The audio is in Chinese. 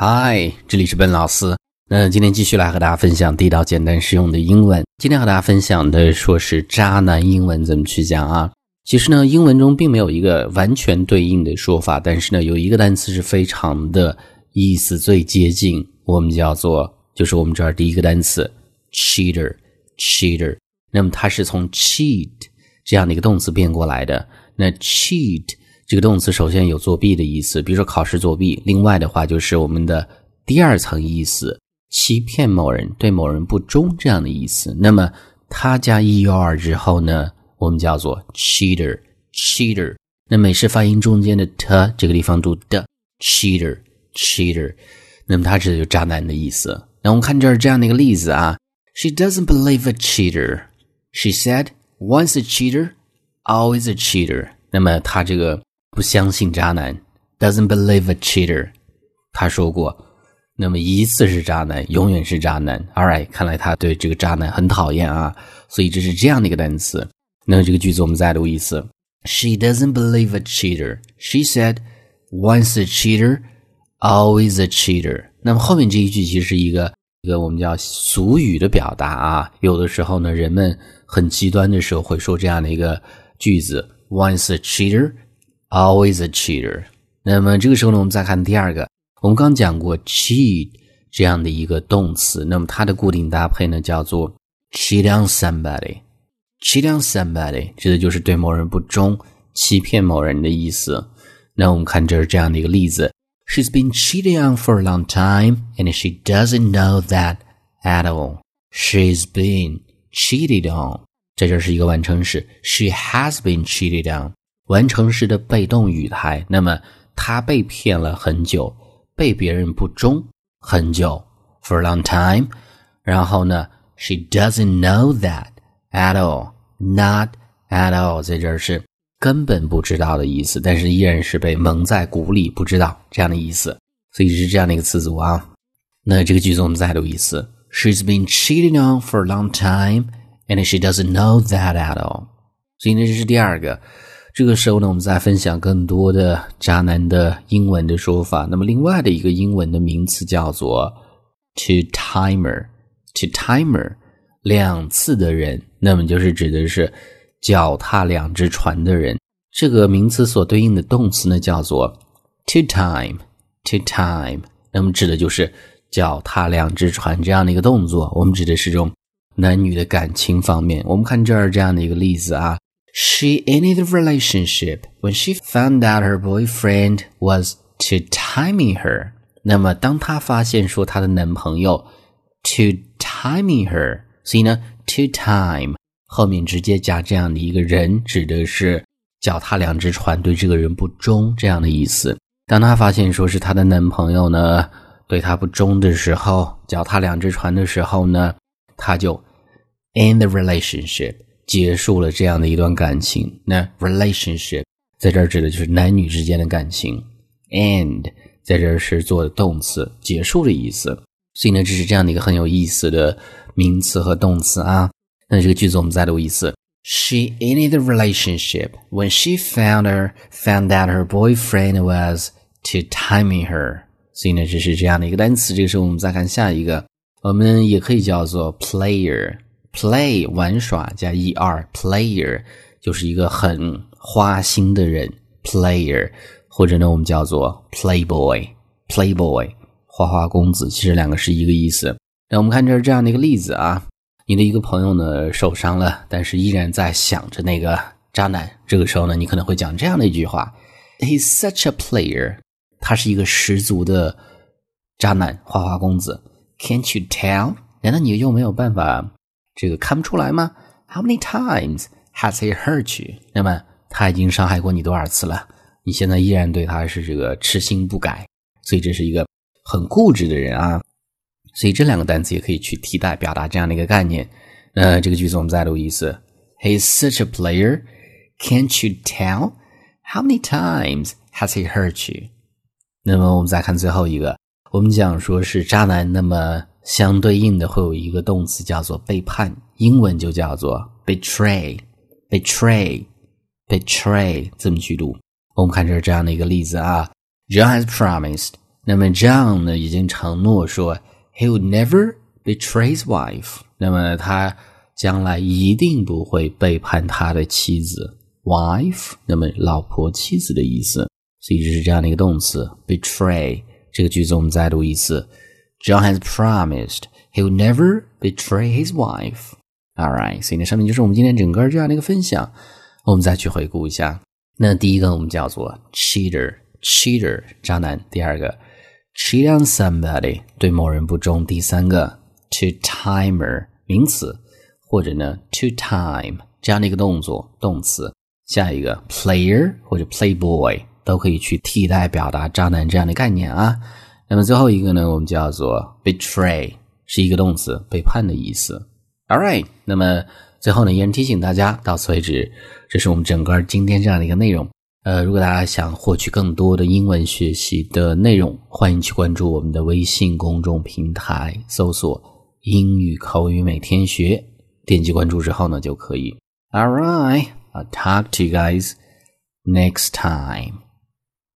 嗨，这里是笨老师。那今天继续来和大家分享地道、简单、实用的英文。今天和大家分享的说是渣男英文怎么去讲啊？其实呢，英文中并没有一个完全对应的说法，但是呢，有一个单词是非常的意思最接近，我们叫做就是我们这儿第一个单词 cheater，cheater。那么它是从 cheat 这样的一个动词变过来的。那 cheat 这个动词首先有作弊的意思，比如说考试作弊。另外的话就是我们的第二层意思，欺骗某人、对某人不忠这样的意思。那么它加 er 之后呢，我们叫做 cheater，cheater。那美式发音中间的 t 这个地方读的 cheater，cheater。那么它指的就渣男的意思。那我们看这儿这样的一个例子啊，She doesn't believe a cheater. She said, "Once a cheater, always a cheater." 那么她这个。不相信渣男，doesn't believe a cheater。他说过，那么一次是渣男，永远是渣男。All right，看来他对这个渣男很讨厌啊。所以这是这样的一个单词。那么这个句子我们再读一次：She doesn't believe a cheater. She said, "Once a cheater, always a cheater." 那么后面这一句其实是一个一个我们叫俗语的表达啊。有的时候呢，人们很极端的时候会说这样的一个句子：Once a cheater。Always a cheater。那么这个时候呢，我们再看第二个。我们刚讲过 cheat 这样的一个动词，那么它的固定搭配呢叫做 cheat on somebody。cheat on somebody 指的就是对某人不忠、欺骗某人的意思。那我们看这是这样的一个例子：She's been cheated on for a long time, and she doesn't know that at all. She's been cheated on。在这是一个完成时，She has been cheated on。 完成时的被动语态，那么他被骗了很久，被别人不忠很久，for a long time。然后呢，she doesn't know that at all，not at all，在这儿是根本不知道的意思，但是依然是被蒙在鼓里，不知道这样的意思，所以是这样的一个词组啊。那这个句子我们再读一次：She's been cheating on for a long time，and she doesn't know that at all。所以呢，这是第二个。这个时候呢，我们再分享更多的渣男的英文的说法。那么，另外的一个英文的名词叫做 “two timer”，“two timer” 两次的人，那么就是指的是脚踏两只船的人。这个名词所对应的动词呢，叫做 “two time”，“two time”，那么指的就是脚踏两只船这样的一个动作。我们指的是这种男女的感情方面。我们看这儿这样的一个例子啊。She ended the relationship when she found out her boyfriend was to timing her。那么，当她发现说她的男朋友 to timing her，所以呢，to time 后面直接加这样的一个人，指的是脚踏两只船，对这个人不忠这样的意思。当她发现说是她的男朋友呢对她不忠的时候，脚踏两只船的时候呢，她就 end the relationship。结束了这样的一段感情，那 relationship 在这儿指的就是男女之间的感情，and 在这儿是做的动词，结束的意思。所以呢，这是这样的一个很有意思的名词和动词啊。那这个句子我们再读一次：She ended the relationship when she found her found that her boyfriend was to timing her。所以呢，这是这样的一个单词。这个时候我们再看下一个，我们也可以叫做 player。Play 玩耍加 er，player 就是一个很花心的人，player 或者呢我们叫做 playboy，playboy 花花公子，其实两个是一个意思。那我们看这是这样的一个例子啊，你的一个朋友呢受伤了，但是依然在想着那个渣男。这个时候呢，你可能会讲这样的一句话：He's such a player，他是一个十足的渣男，花花公子。Can't you tell？难道你又没有办法？这个看不出来吗？How many times has he hurt you？那么他已经伤害过你多少次了？你现在依然对他是这个痴心不改，所以这是一个很固执的人啊。所以这两个单词也可以去替代表达这样的一个概念。那这个句子我们再读一次：He's such a player. Can't you tell? How many times has he hurt you？那么我们再看最后一个，我们讲说是渣男，那么。相对应的会有一个动词叫做背叛，英文就叫做 betray，betray，betray 这么去读。我们看这是这样的一个例子啊。John has promised 那么 John 呢已经承诺说，he would never betray his wife。那么他将来一定不会背叛他的妻子，wife。那么老婆、妻子的意思，所以就是这样的一个动词，betray。这个句子我们再读一次，John has promised he will never betray his wife。All right，所以那上面就是我们今天整个这样的一个分享。我们再去回顾一下，那第一个我们叫做 cheater，cheater 渣男；第二个 cheat on somebody 对某人不忠；第三个 to timer 名词，或者呢 to time 这样的一个动作动词。下一个 player 或者 playboy 都可以去替代表达渣男这样的概念啊。那么最后一个呢，我们叫做 betray 是一个动词，背叛的意思。All right，那么最后呢，依然提醒大家，到此为止，这是我们整个今天这样的一个内容。呃，如果大家想获取更多的英文学习的内容，欢迎去关注我们的微信公众平台，搜索“英语口语每天学”，点击关注之后呢，就可以。All right，I'll talk to you guys next time.